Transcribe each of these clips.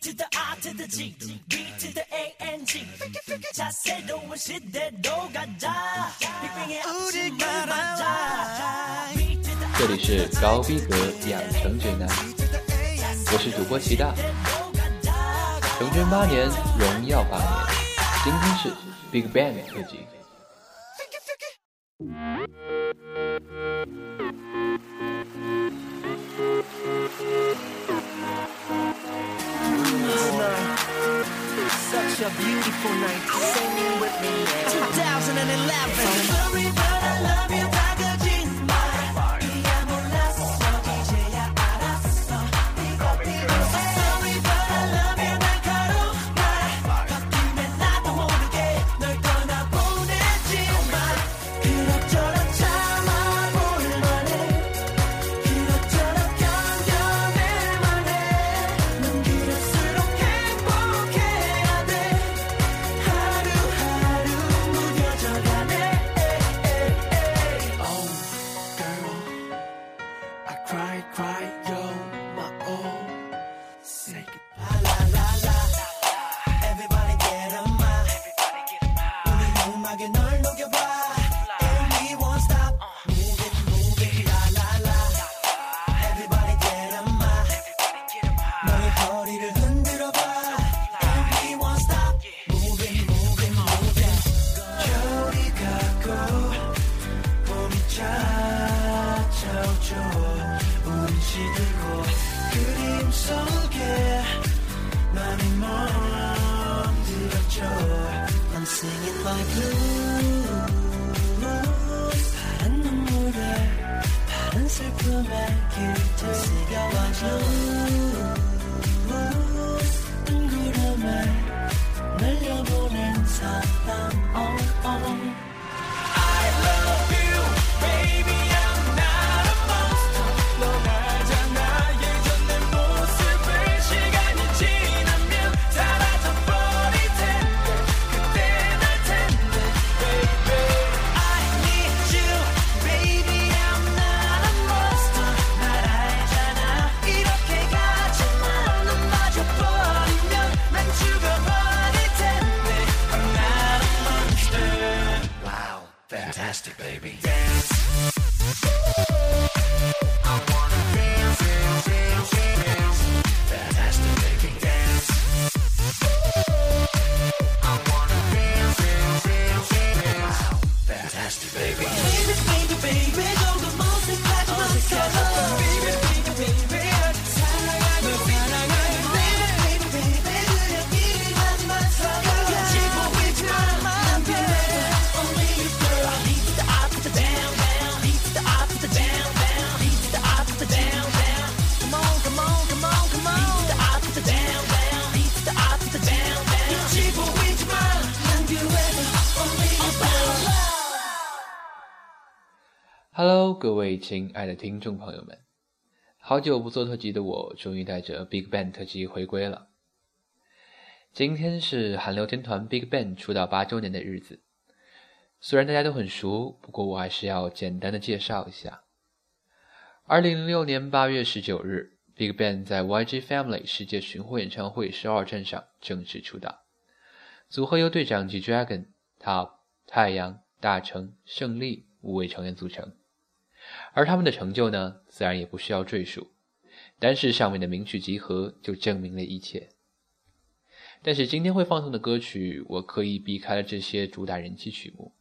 这里是高逼格养成指南，我是主播齐大，成军八年，荣耀八年，今天是 Big Bang 特辑。such a beautiful night. Singing with me 2011. I'm sorry, but I love you. Singing my b l 눈물에 파란 슬픔에 길들 쓰려와줘 fantastic, baby. Dance. Hello，各位亲爱的听众朋友们，好久不做特辑的我，终于带着 Big Bang 特辑回归了。今天是韩流天团 Big Bang 出道八周年的日子，虽然大家都很熟，不过我还是要简单的介绍一下。二零零六年八月十九日，Big Bang 在 YG Family 世界巡回演唱会首尔站上正式出道，组合由队长及 Dragon、TOP、太阳、大成、胜利五位成员组成。而他们的成就呢，自然也不需要赘述，单是上面的名曲集合就证明了一切。但是今天会放送的歌曲，我刻意避开了这些主打人气曲目，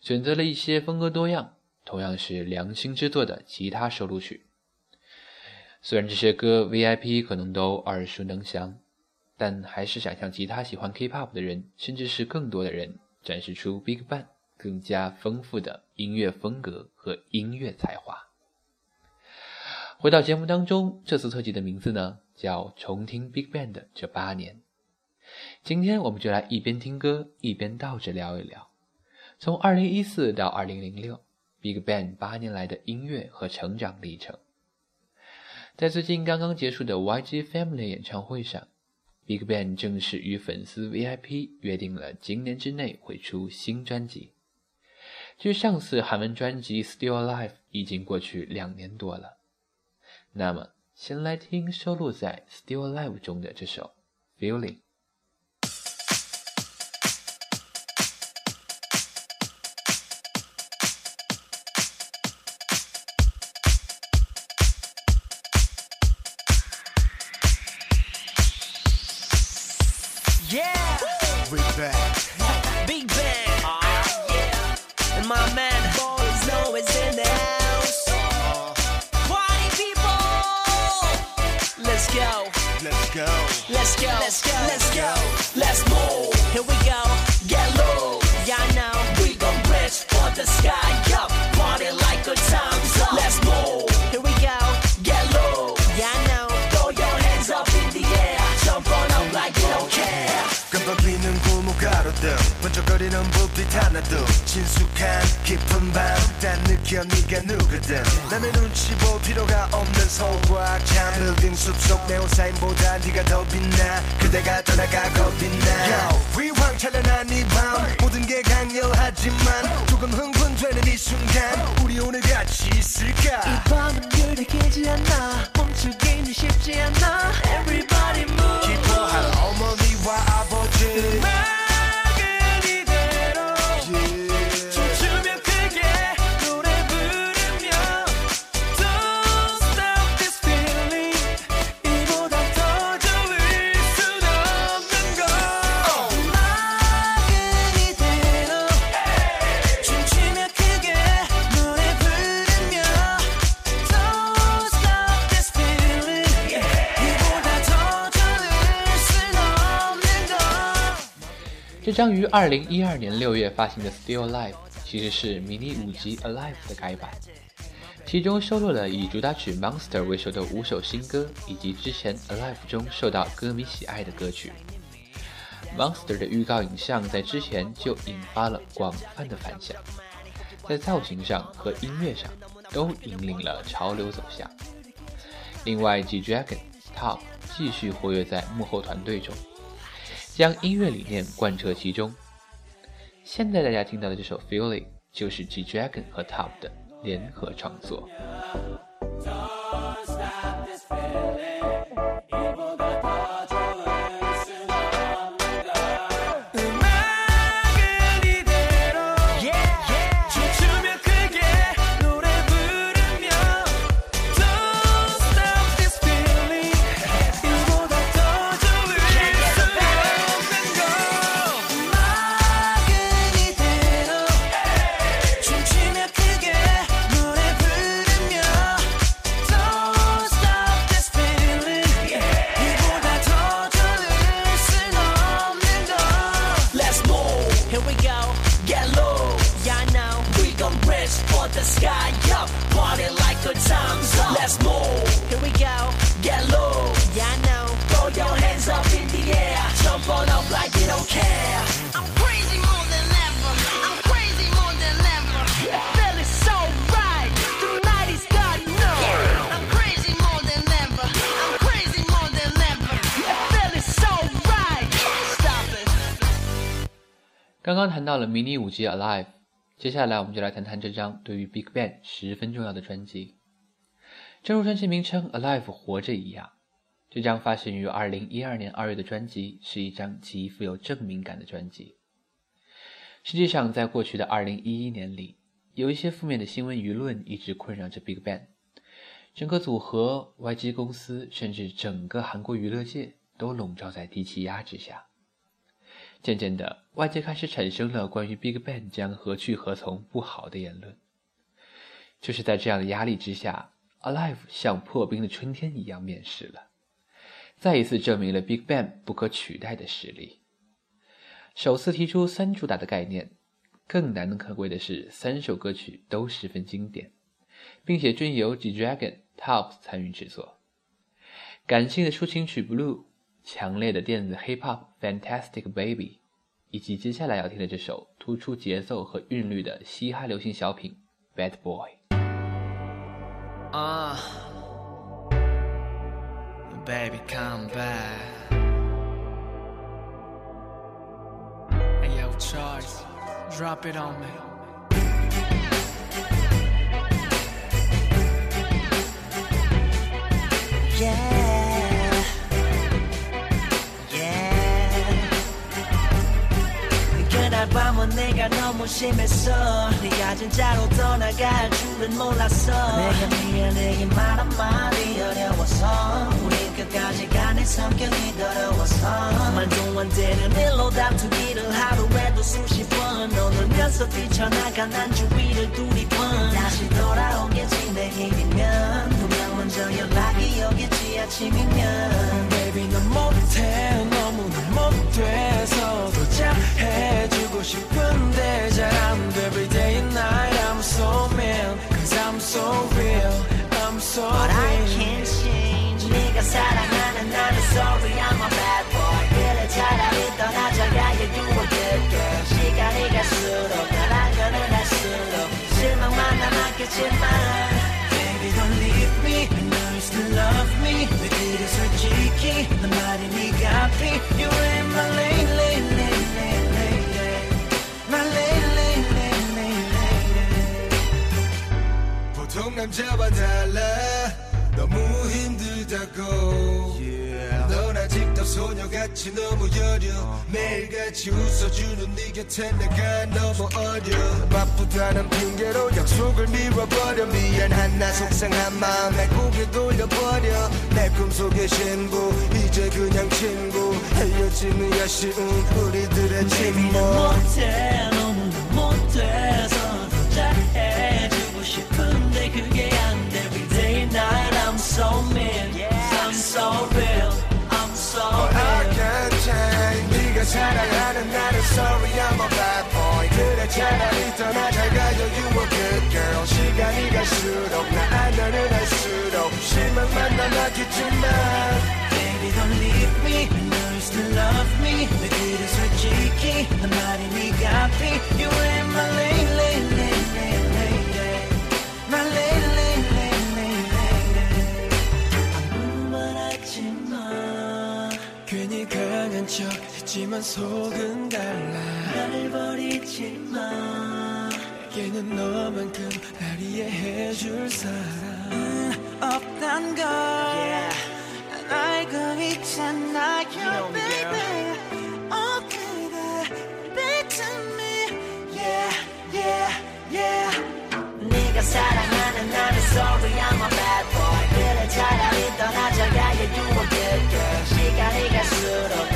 选择了一些风格多样、同样是良心制作的其他收录曲。虽然这些歌 VIP 可能都耳熟能详，但还是想向其他喜欢 K-pop 的人，甚至是更多的人展示出 Big Bang。更加丰富的音乐风格和音乐才华。回到节目当中，这次特辑的名字呢叫《重听 BigBang 的这八年》。今天我们就来一边听歌，一边倒着聊一聊，从2014到 2006，BigBang 八年来的音乐和成长历程。在最近刚刚结束的 YG Family 演唱会上，BigBang 正式与粉丝 VIP 约定了今年之内会出新专辑。距上次韩文专辑《Still a l i v e 已经过去两年多了，那么先来听收录在《Still a l i v e 中的这首《Feeling》。Let's go, let's go, let's go, let's move. Here we go, get low. Yeah, I know. We gon' reach for the sky up, party like a times up. Let's move. Here we go, get low. Yeah, I know. Throw your hands up in the air, jump on up like you don't care. 깜빡이는 골목 가로등 번쩍거리는 불빛 하나도 친숙한 깊은 밤난 느껴 네가 누구든 남의 눈치 볼 필요가 없는 소확 잠들긴 숲속 내온 사인보다 네가 더 빛나 그대가 떠나가고 빛나 위황찬란한 이밤 모든 게 강렬하지만 조금 흥분되는 이 순간 우리 오늘 같이 있을까 이 밤은 느리지 않아 멈추기는 쉽지 않아 Everybody move 기뻐할 어머니와 아버지 将于二零一二年六月发行的《Still Alive》其实是迷你五辑《Alive》的改版，其中收录了以主打曲《Monster》为首的五首新歌，以及之前《Alive》中受到歌迷喜爱的歌曲。《Monster》的预告影像在之前就引发了广泛的反响，在造型上和音乐上都引领了潮流走向。另外，G Dragon、TOP 继续活跃在幕后团队中。将音乐理念贯彻其中。现在大家听到的这首《Feeling》就是 G Dragon 和 TOP 的联合创作。迷你五 G Alive》，接下来我们就来谈谈这张对于 BigBang 十分重要的专辑。正如专辑名称《Alive》活着一样，这张发行于2012年2月的专辑是一张极富有证明感的专辑。实际上，在过去的2011年里，有一些负面的新闻舆论一直困扰着 BigBang，整个组合、YG 公司甚至整个韩国娱乐界都笼罩在低气压之下。渐渐的，外界开始产生了关于 Big Bang 将何去何从不好的言论。就是在这样的压力之下，Alive 像破冰的春天一样面世了，再一次证明了 Big Bang 不可取代的实力。首次提出三主打的概念，更难能可贵的是，三首歌曲都十分经典，并且均由 G Dragon Tops 参与制作。感性的抒情曲《Blue》。强烈的电子 hip hop《Fantastic Baby》，以及接下来要听的这首突出节奏和韵律的嘻哈流行小品《Bad Boy》。啊，Baby come back。Hey yo Charles, drop it on me. yeah. 밤은 내가 너무 심했어 네가 진짜로 떠나갈 줄은 몰랐어 내가 미안해 이 말 한마디 어려워서 우리 끝까지 간의 성격이 더러워서 말도 안 되는 일로 다투기를 하루에도 수십 번 오늘면서 뛰쳐나간 난 주위를 두리번 다시 돌아오겠지 내일이면 먼저 연락이 오겠지 아침이면 Baby 넌 못해 너무나 못돼서 도착해주고 싶은데 잘 안돼 Every day and night I'm so man Cause I'm so real I'm so But real. I can't change 네가 사랑하는 나는 sorry I'm a bad boy 그래 차라리 떠나자가 you do a good girl 시간이 갈수록 날 알면 알수록 실망만 남았겠지만 me night 넌 말이 네가 앞이 You ain't my lady, lady, lady, lady, lady My lady, lady, lady, lady, lady 보통 남자와 달라 너무 힘들다고 소녀같이 너무 여려 매일같이 웃어주는 네 곁에 내가 너무 어려 바쁘다는 핑계로 약속을 미뤄버려 미안한 나 속상한 마음에 고개 돌려버려 내 꿈속의 신부 이제 그냥 친구 헤어짐이 아쉬운 우리들의 침묵 못해 너무 못해서 혼자 해 사랑하는 나는 sorry I'm a bad boy 그래 차라리 떠나자가요 you a good girl 시간이 갈수록 나 안전을 할수록 실망만 남았겠지만 Baby don't leave me No you still love me 내 길은 솔직히 한 말이 네가 피 You ain't my lady. 적 했지만 속은 달라 날 버리지 마 내게는 너만큼 날 이해해줄 사람은 없단 걸 yeah. 난 알고 있잖아 you know me, baby Oh 그대 back to me Yeah yeah yeah 네가 사랑하는 나는 sorry I'm a bad boy 그래 차라리 떠나자 yeah you a good girl 시간이 갈수록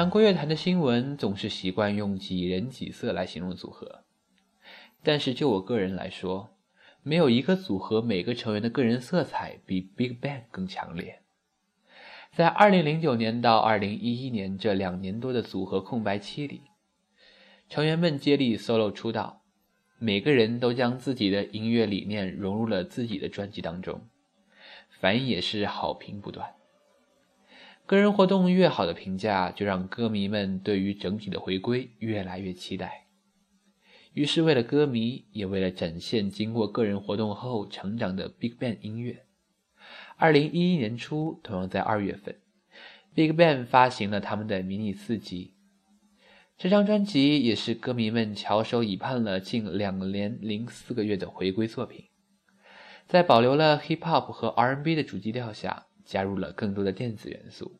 韩国乐坛的新闻总是习惯用几人几色来形容组合，但是就我个人来说，没有一个组合每个成员的个人色彩比 Big Bang 更强烈。在二零零九年到二零一一年这两年多的组合空白期里，成员们接力 solo 出道，每个人都将自己的音乐理念融入了自己的专辑当中，反应也是好评不断。个人活动越好的评价，就让歌迷们对于整体的回归越来越期待。于是，为了歌迷，也为了展现经过个人活动后成长的 Big Bang 音乐，二零一一年初，同样在二月份，Big Bang 发行了他们的迷你四辑。这张专辑也是歌迷们翘首以盼了近两年零四个月的回归作品，在保留了 Hip Hop 和 R&B 的主基调下，加入了更多的电子元素。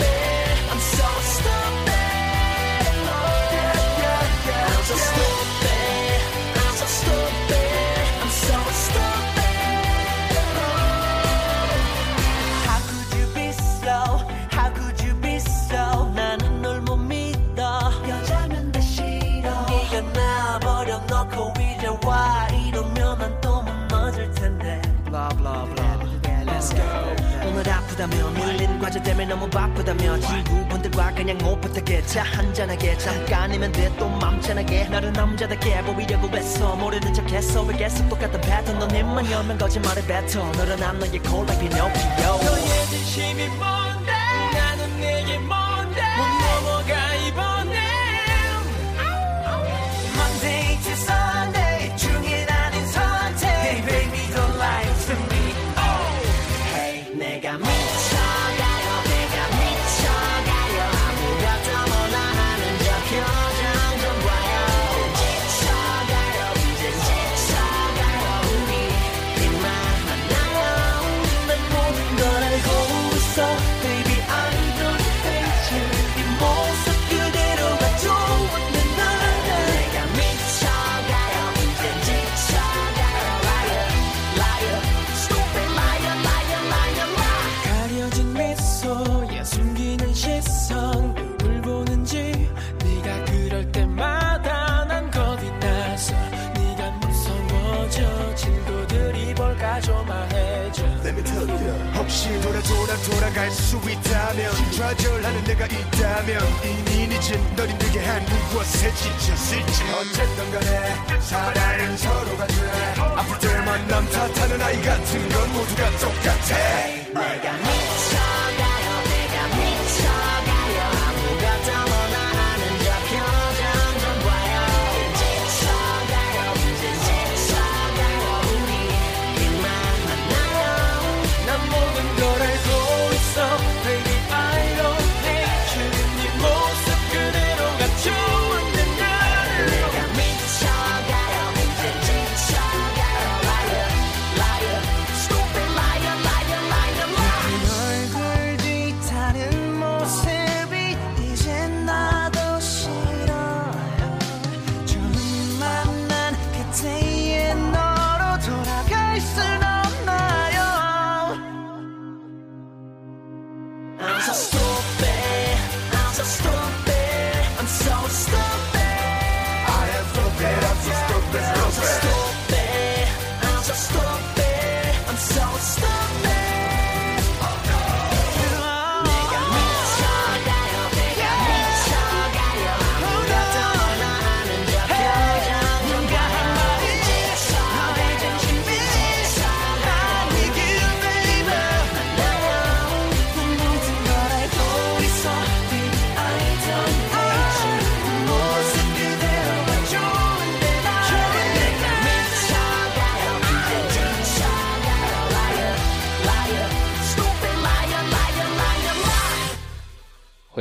과제 때문에 너무 바쁘다며 친구분들과 그냥 오붓하게 차 한잔하게 잠깐이면 돼또 맘찬하게 나를 남자답게 보이려고 했어 모르는 척했어 왜 계속 똑같은 패턴 너 입만 열면 거짓말을 뱉어 너는 안는의 콜라 l d l i k 너의 진심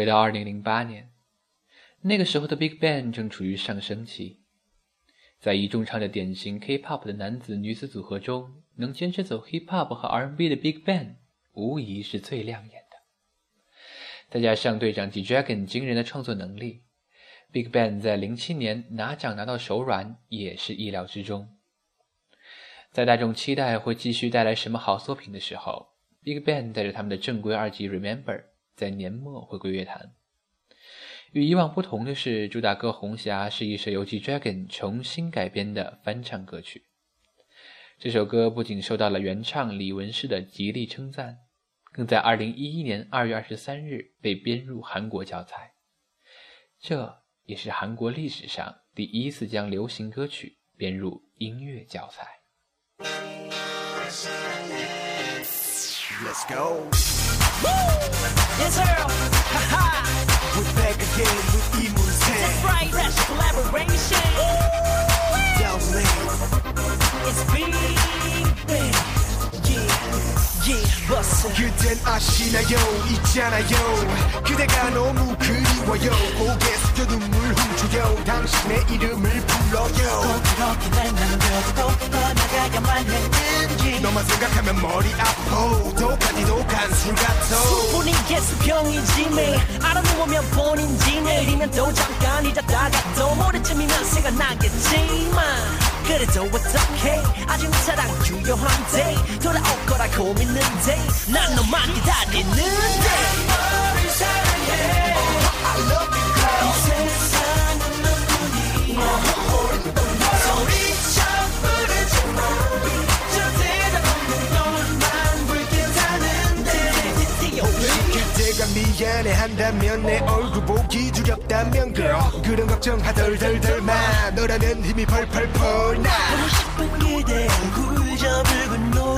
回到二零零八年，那个时候的 Big Bang 正处于上升期。在一众唱着典型 K-pop 的男子女子组合中，能坚持走 Hip-hop 和 R&B 的 Big Bang 无疑是最亮眼的。再加上队长 D. Dragon 惊人的创作能力，Big Bang 在零七年拿奖拿到手软也是意料之中。在大众期待会继续带来什么好作品的时候，Big Bang 带着他们的正规二级 Remember》。在年末回归乐坛，与以往不同的是，主打歌《红霞》是一首由 J Dragon 重新改编的翻唱歌曲。这首歌不仅受到了原唱李文世的极力称赞，更在2011年2月23日被编入韩国教材。这也是韩国历史上第一次将流行歌曲编入音乐教材。Let's go. Woo! Yes, sir. Ha ha. We're back again with Emu's That's right. Fresh collaboration. Woo! 그댄 아시나요 있잖아요 그대가 너무 그리워요 고개 숙여 눈물 훔쳐요 당신의 이름을 불러요 꼭 그렇게 날 남겨두고 떠나가야만 했는지 너만 생각하면 머리 아파 독하니 독한 술 같아 술뿐이 개수병이지매 알아놓으면 본인지네 내일이면 또 잠깐 잊었다가 또 모레쯤이면 생각나겠지만 그래도 어떡해 아직 사랑 중요한데 돌아올 거라고 민는데난 너만 기다리는데 너를 사랑해 oh, I love you girl 세상은 너뿐이 미안해한다면 내 얼굴 보기 두렵다면 girl 그런 걱정 하덜덜덜 마너라는 힘이 펄펄펄 나 보고 싶은 그대 얼굴 잡을 고 너.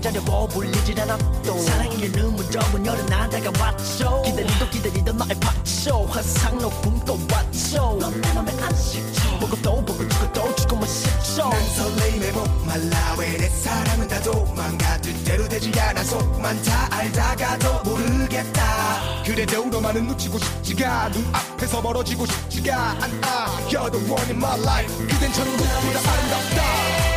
괜찮으고 불리진 않았도 사랑이라는 문점은 열은 안 다가왔죠 기다리도 기다리던 나의 팝쇼 화상 녹음 또 왔죠 넌내 맘에 안 씻죠 보고 또 보고 죽고 또 죽고만 뭐 싶죠 난 설레임에 목말라 왜내 사랑은 다 도망가 뜻대로 되지 않아 속만 다 알다가도 모르겠다 그래도 너만은 놓치고 싶지가 눈 앞에서 멀어지고 싶지가 않아 You're the one in my life 그댄 천국다 아름답다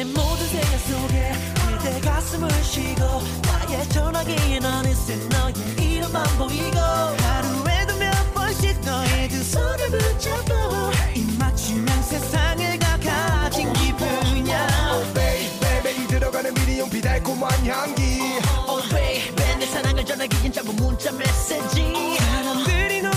내 모든 생각 속에 그대 가슴을 쉬고 나의 전화기엔 어느새 너의 이름만 보이고 하루에도 몇 번씩 너의 두 손을 붙잡고 이맞추면 세상을 다 가진 기분이야 oh, baby, b 들어가는 미리용비 달콤한 향기 oh, baby 내 사랑을 전하기엔 짧은 문자 메시지 사람들이 너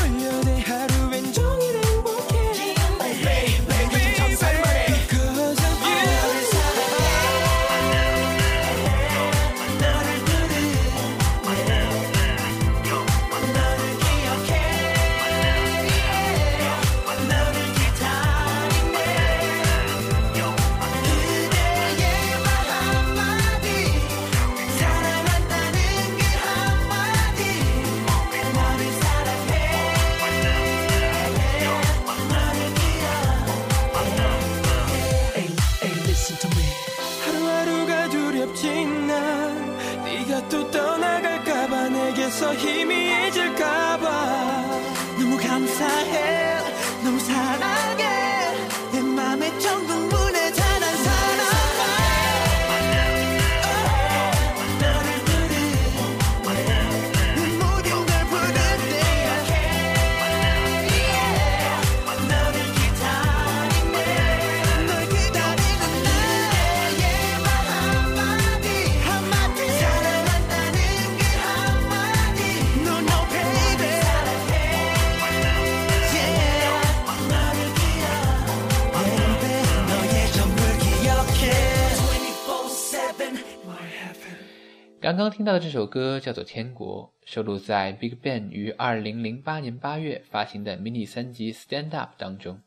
刚刚听到的这首歌叫做《天国》，收录在 BigBang 于2008年8月发行的 mini 三辑《Stand Up》当中。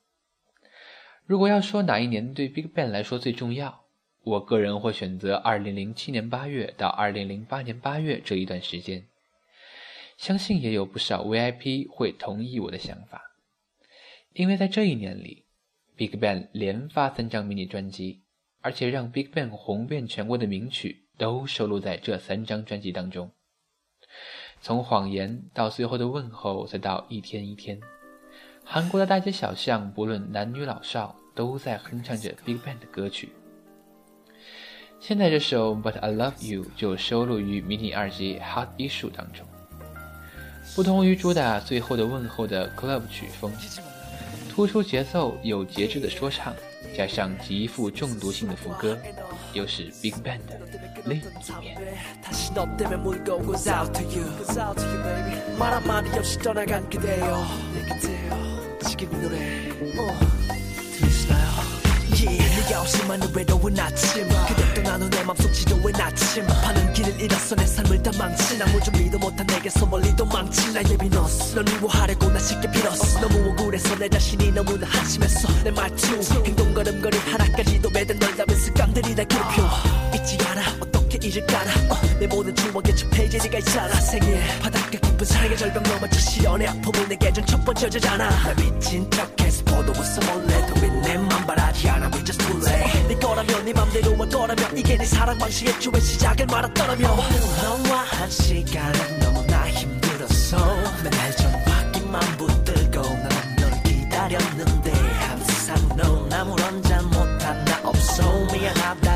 如果要说哪一年对 BigBang 来说最重要，我个人会选择2007年8月到2008年8月这一段时间。相信也有不少 VIP 会同意我的想法，因为在这一年里，BigBang 连发三张迷你专辑，而且让 BigBang 红遍全国的名曲。都收录在这三张专辑当中，从谎言到最后的问候，再到一天一天，韩国的大街小巷，不论男女老少，都在哼唱着 BigBang 的歌曲。现在这首 But I Love You 就收录于迷你二辑 Hot Issue 当中。不同于主打最后的问候的 Club 曲风，突出节奏有节制的说唱，加上极富中毒性的副歌。又是 Big 冰棒的泪面。 없이만 외로운 아침 그대 떠나는 내 맘속 지도한 아침 파는 길을 잃었어 내 삶을 다 망친 아무 좀비도 못한 내게서 멀리 도망친 나의 비너스 널 미워하려고 나 쉽게 빌었어 너무 억울해서 내 자신이 너무나 한심했어 내 말투 행동 걸음걸이 하나까지도 매든 널 닮은 습관들이 날 괴롭혀 잊지 않아 일을 깔아 어, 내 모든 추억에 첫 페이지에 가 있잖아 생일 바닥에 깊은 사랑의 절벽 넘어 즉시 연애 아픔은 내게 준첫 번째 여자잖아 나 미친 척해서 보도 웃어 몰래 도인내맘 바라지 않아 We just too late 네 거라면 네 맘대로 올 뭐 거라면 이게 네 사랑 방식의 초의 시작을 말았더라면 오늘 너와 한 시간은 너무나 힘들었어 맨날 전바퀴만 붙들고 난널 기다렸는데 항상 넌 아무런 잘못한 나 없어 미안하다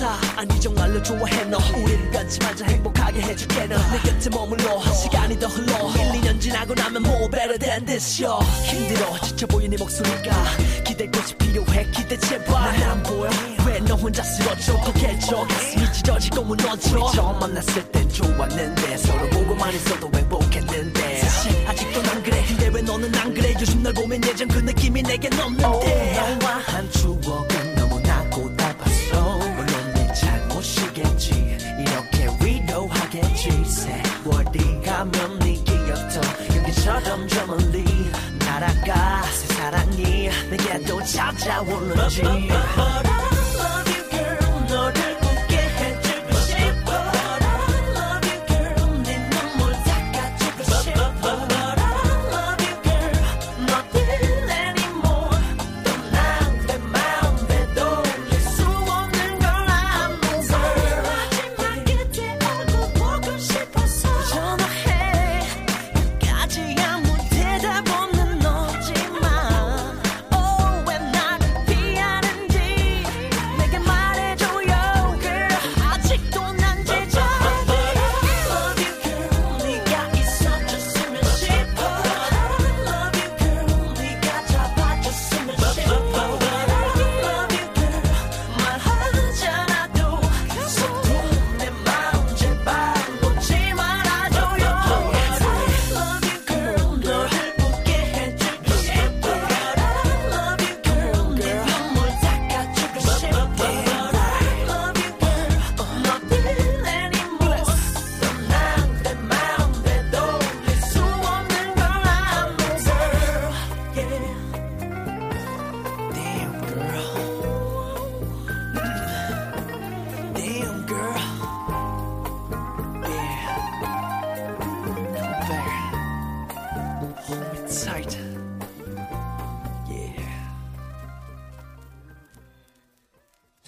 사 아니 정말로 좋아해 너 우린 변치 말자 행복하게 해줄게 너내 곁에 머물러 시간이 더 흘러 1, 2년 지나고 나면 뭐 o r e better than this yo 힘들어 지쳐 보이네 목소리가 기댈 곳이 필요해 기대 제발 난안 보여 왜너 혼자 쓰러져 고개져 가슴이 찢어지고 무너져 처음 만났을 땐 좋았는데 서로 보고만 있어도 왜恰恰无人机。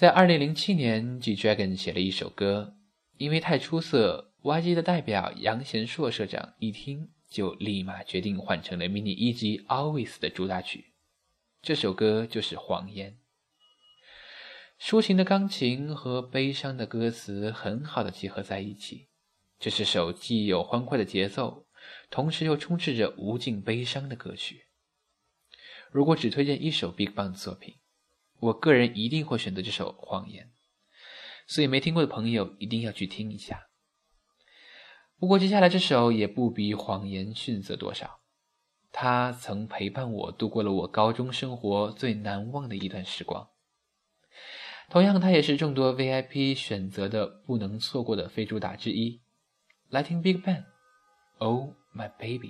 在二零零七年，G Dragon 写了一首歌，因为太出色，YG 的代表杨贤硕社长一听就立马决定换成了 Mini E.G Always 的主打曲。这首歌就是《谎言》，抒情的钢琴和悲伤的歌词很好的结合在一起。这是首既有欢快的节奏，同时又充斥着无尽悲伤的歌曲。如果只推荐一首 Big Bang 的作品。我个人一定会选择这首谎言，所以没听过的朋友一定要去听一下。不过接下来这首也不比谎言逊色多少，他曾陪伴我度过了我高中生活最难忘的一段时光。同样，他也是众多 VIP 选择的不能错过的非主打之一。来听 Big Bang，Oh My Baby。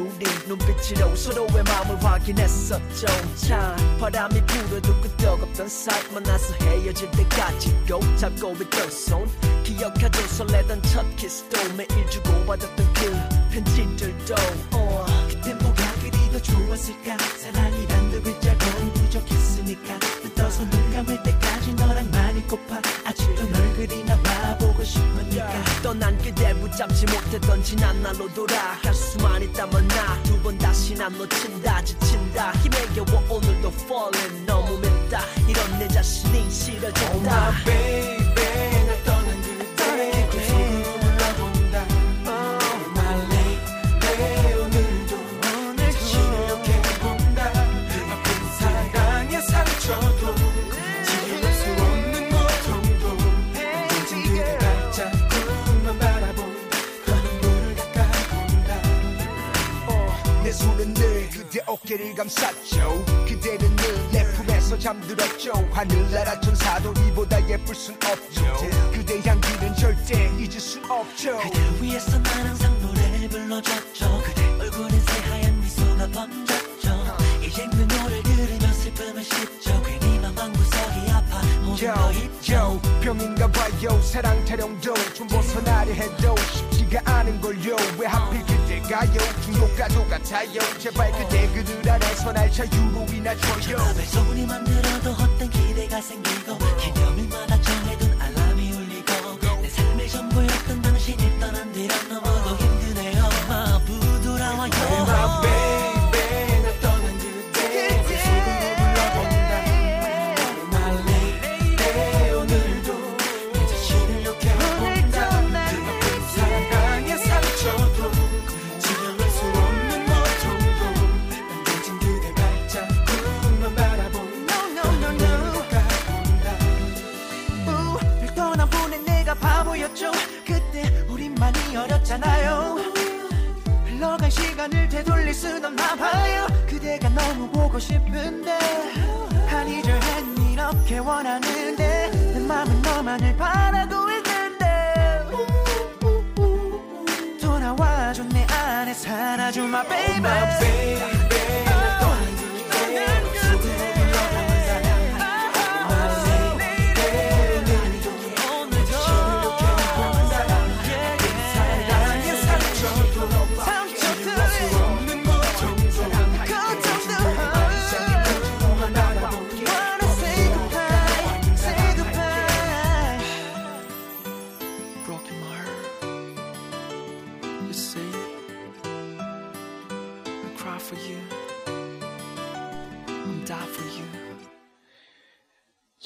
우이 눈빛으로 서로의 마음을 확인했었죠 참 바람이 불어도 끄떡없던 사이 만나서 헤어질 때까지 고 잡고 있던 손 기억하죠 설레던 첫 키스도 매일 주고받았던 그 편지들도 어. 그땐 뭐가 그리 더 좋았을까 사랑이란 두 글자 거의 부적했으니까어서눈 감을 때까지 너랑 많이 고파 잠지 못했던 지난 날로 돌아갈 수만 있다면 나 두 번 다시 난 놓친다 지친다 힘에 겨워 오늘도 falling 너무 맵다 이런 내 자신이 싫어진다 oh 어깨를 감쌌죠 그대는 늘 내 품에서 잠들었죠 하늘나라 천사도 이보다 예쁠 순 없죠 그대 향기는 절대 잊을 순 없죠 그대 위해서 난 항상 노래 불러줬죠 그대 얼굴은 새하얀 미소가 번졌죠 이젠 그 노래 들으면 슬픔을 씻죠 괜히 맘 방구석이 아파 모든 거 잊죠 병인가 봐요 사랑 타령도 좀 벗어나려 해도 쉽지 그가 아는 걸요 왜 하필 그대가요 중독자도 같아요 제발 그대 그들 안에서 날 자유로 이나 줘요 전화 소리 만들어도 헛된 기대가 생기고 기념일마다 정해둔 알람이 울리고 내 삶의 전부였던 당신이 떠난 뒤로 넘어 시간을 되돌릴 순 없나 봐요 그대가 너무 보고 싶은데 한 이절엔 이렇게 원하는데 내 맘은 너만을 바라고 있는데 돌아와줘 내 안에 살아줘 my baby, my baby.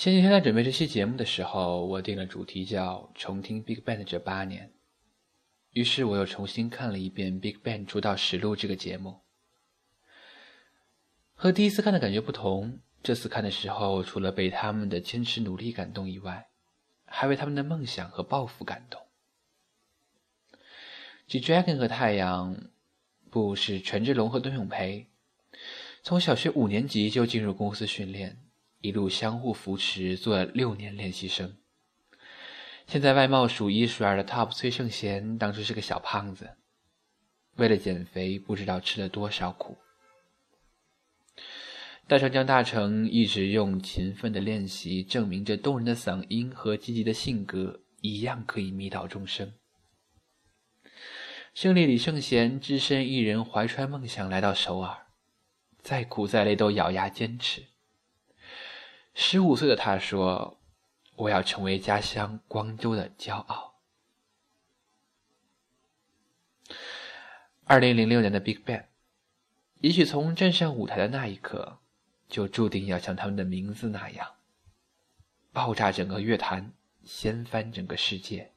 前几天在准备这期节目的时候，我定了主题叫“重听 BigBang 的这八年”，于是我又重新看了一遍《BigBang 出道实录》这个节目。和第一次看的感觉不同，这次看的时候，除了被他们的坚持努力感动以外，还为他们的梦想和抱负感动。G Dragon 和太阳，不是权志龙和董永培，从小学五年级就进入公司训练。一路相互扶持，做了六年练习生。现在外貌数一数二的 TOP 崔胜贤，当初是个小胖子，为了减肥，不知道吃了多少苦。大成江大成一直用勤奋的练习证明着动人的嗓音和积极的性格一样可以迷倒众生。胜利李圣贤只身一人怀揣梦想来到首尔，再苦再累都咬牙坚持。十五岁的他说：“我要成为家乡光州的骄傲。”二零零六年的 Big Bang，也许从站上舞台的那一刻，就注定要像他们的名字那样，爆炸整个乐坛，掀翻整个世界。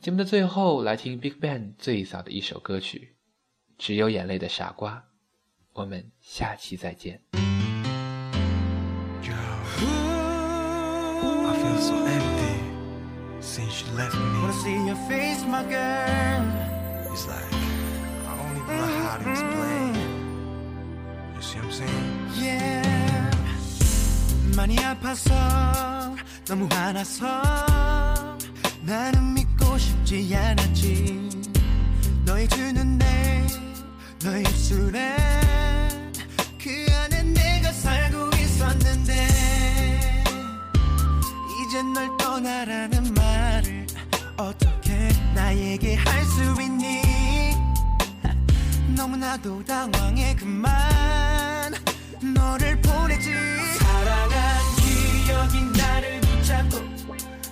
节目的最后，来听 Big Bang 最早的一首歌曲《只有眼泪的傻瓜》。我们下期再见。feel so empty since you left me. Wanna see your face, my girl. It's like I only know how to explain. You see what I'm saying? Yeah. 많이 아파서 너무 화나서 나는 믿고 싶지 않았지 너의 주는 내 너의 입술에 그 안에 내가 살고 있었는데 이젠 널 떠나라는 말을 어떻게 나에게 할 수 있니 너무나도 당황해 그만 너를 보내지 사랑한 기억이 나를 붙잡고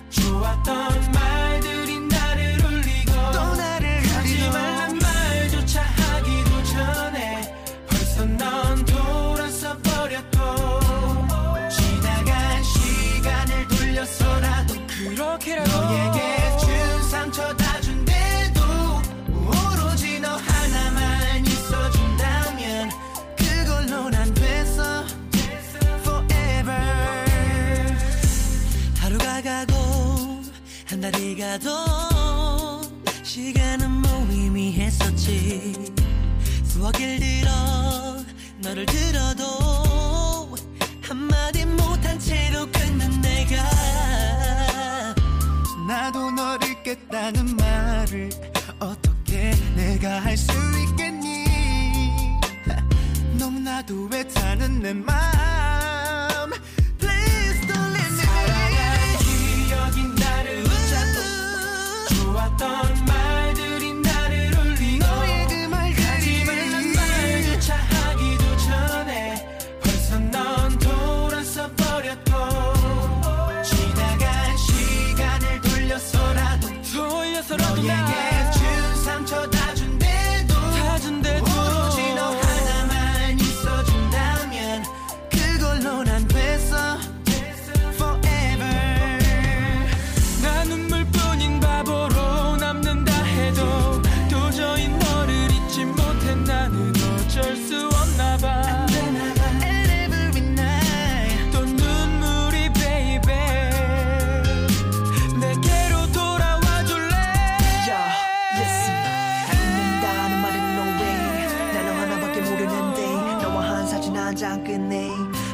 좋았던 말들이 너에게 너 상처 다 있어준다면 준 준대도 그래도 오로지 하나만 하루가 그걸로 가고 한 달이 가도 시간은 무의미했었지 뭐 수억일 들어 너를 들어도 한마디 못한 채로 모르겠다는 말을 어떻게 내가 할 수 있겠니 너무나도 애타는 내 마음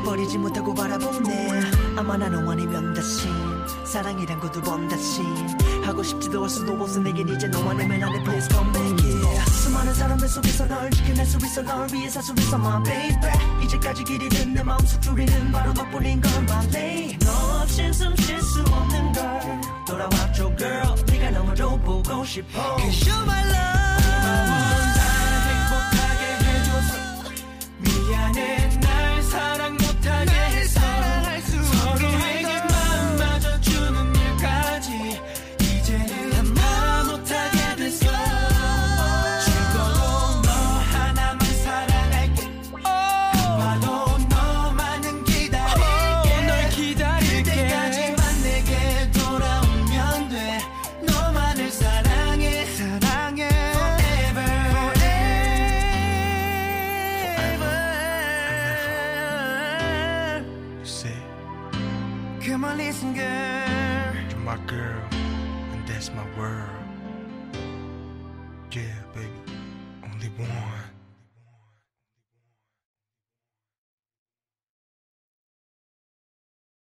버리지 못하고 바라보네 아마 나는 원이면 다신 사랑이란 것도 번다신 하고 싶지도 할 수도 없어 내겐 이제 너와 내면 안에 please come back yeah 수많은 사람들 속에서 널 지켜낼 수 있어 널 위해 살수 있어 my baby 이제까지 길이는 내 마음속 줄이는 바로 너뿐인 걸 my lady 너 없인 숨쉴수 없는 걸 돌아와줘 girl 네가 너무 좀 보고 싶어 Cause you my love